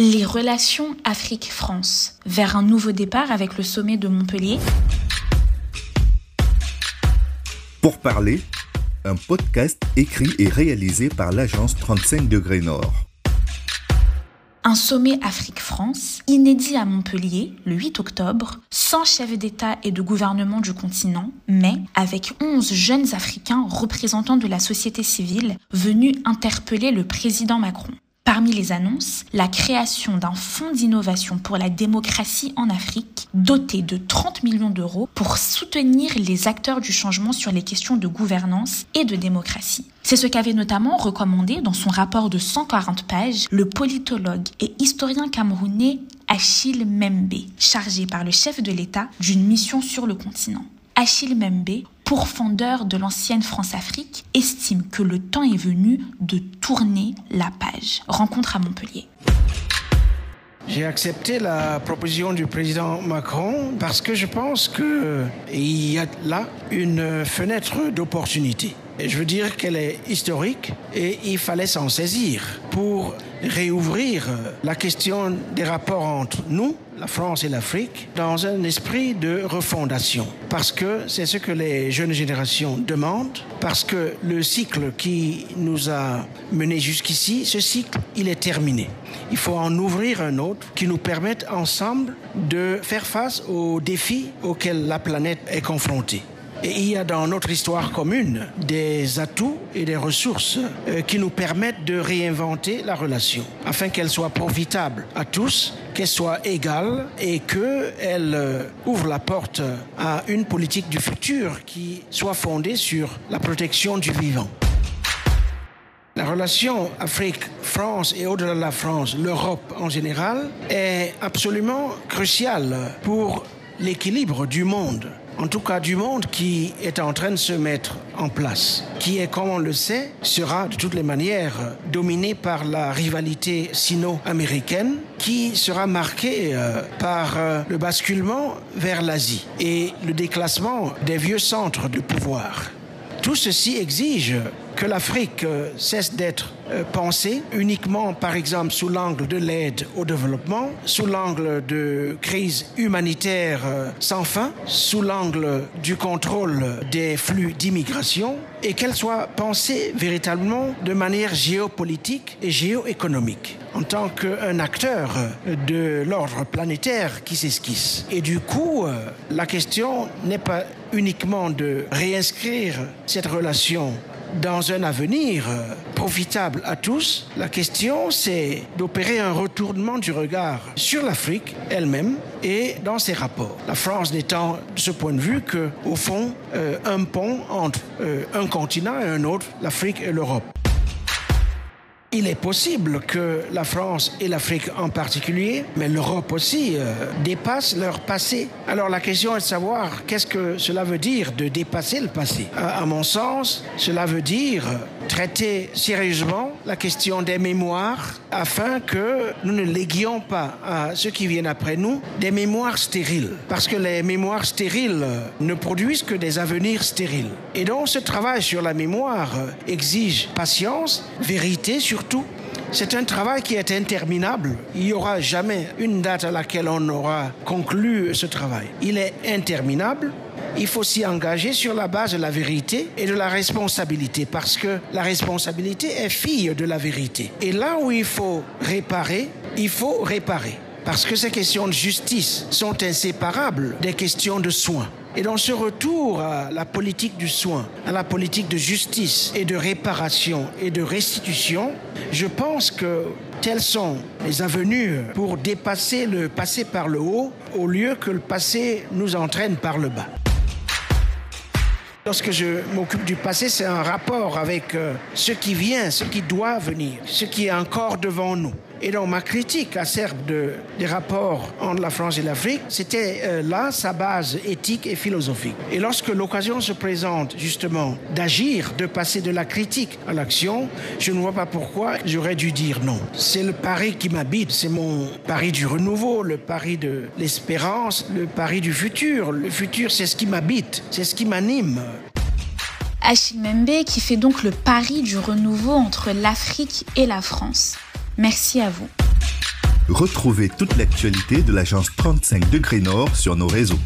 Les relations Afrique-France vers un nouveau départ avec le sommet de Montpellier. Pour parler, un podcast écrit et réalisé par l'agence 35 degrés Nord. Un sommet Afrique-France inédit à Montpellier le 8 octobre, sans chefs d'État et de gouvernement du continent, mais avec 11 jeunes Africains représentants de la société civile venus interpeller le président Macron. Parmi les annonces, la création d'un fonds d'innovation pour la démocratie en Afrique, doté de 30 millions d'euros pour soutenir les acteurs du changement sur les questions de gouvernance et de démocratie. C'est ce qu'avait notamment recommandé dans son rapport de 140 pages le politologue et historien camerounais Achille Membe, chargé par le chef de l'État d'une mission sur le continent. Achille Membe, pourfendeur de l'ancienne France-Afrique, estime que le temps est venu de tourner la page. Rencontre à Montpellier. J'ai accepté la proposition du président Macron parce que je pense qu'il y a là une fenêtre d'opportunité. Et je veux dire qu'elle est historique et il fallait s'en saisir pour réouvrir la question des rapports entre nous, la France et l'Afrique, dans un esprit de refondation. Parce que c'est ce que les jeunes générations demandent, parce que le cycle qui nous a menés jusqu'ici, ce cycle, il est terminé. Il faut en ouvrir un autre qui nous permette ensemble de faire face aux défis auxquels la planète est confrontée. Et il y a dans notre histoire commune des atouts et des ressources euh, qui nous permettent de réinventer la relation afin qu'elle soit profitable à tous, qu'elle soit égale et qu'elle euh, ouvre la porte à une politique du futur qui soit fondée sur la protection du vivant. La relation Afrique-France et au-delà de la France, l'Europe en général, est absolument cruciale pour l'équilibre du monde en tout cas du monde qui est en train de se mettre en place, qui est, comme on le sait, sera de toutes les manières dominé par la rivalité sino-américaine, qui sera marquée euh, par euh, le basculement vers l'Asie et le déclassement des vieux centres de pouvoir. Tout ceci exige que l'Afrique euh, cesse d'être euh, pensée uniquement, par exemple, sous l'angle de l'aide au développement, sous l'angle de crise humanitaire euh, sans fin, sous l'angle du contrôle des flux d'immigration, et qu'elle soit pensée véritablement de manière géopolitique et géoéconomique, en tant qu'un acteur de l'ordre planétaire qui s'esquisse. Et du coup, la question n'est pas uniquement de réinscrire cette relation dans un avenir euh, profitable à tous, la question c'est d'opérer un retournement du regard sur l'Afrique elle-même et dans ses rapports. La France n'étant de ce point de vue que, au fond, euh, un pont entre euh, un continent et un autre, l'Afrique et l'Europe. Il est possible que la France et l'Afrique en particulier, mais l'Europe aussi, euh, dépassent leur passé. Alors la question est de savoir qu'est-ce que cela veut dire de dépasser le passé. À, mon sens, cela veut dire traiter sérieusement la question des mémoires afin que nous ne léguions pas à ceux qui viennent après nous des mémoires stériles. Parce que les mémoires stériles ne produisent que des avenirs stériles. Et donc ce travail sur la mémoire exige patience, vérité sur c'est un travail qui est interminable. Il n'y aura jamais une date à laquelle on aura conclu ce travail. Il est interminable. Il faut s'y engager sur la base de la vérité et de la responsabilité, parce que la responsabilité est fille de la vérité. Et là où il faut réparer, il faut réparer, parce que ces questions de justice sont inséparables des questions de soins. Et dans ce retour à la politique du soin, à la politique de justice et de réparation et de restitution, je pense que telles sont les avenues pour dépasser le passé par le haut au lieu que le passé nous entraîne par le bas. Lorsque je m'occupe du passé, c'est un rapport avec euh, ce qui vient, ce qui doit venir, ce qui est encore devant nous. Et donc ma critique acerbe de, des rapports entre la France et l'Afrique, c'était euh, là sa base éthique et philosophique. Et lorsque l'occasion se présente justement d'agir, de passer de la critique à l'action, je ne vois pas pourquoi j'aurais dû dire non. C'est le pari qui m'habite, c'est mon pari du renouveau, le pari de l'espérance, le pari du futur. Le futur, c'est ce qui m'habite, c'est ce qui m'anime. Achille Membe qui fait donc le pari du renouveau entre l'Afrique et la France. Merci à vous. Retrouvez toute l'actualité de l'agence 35 degrés Nord sur nos réseaux.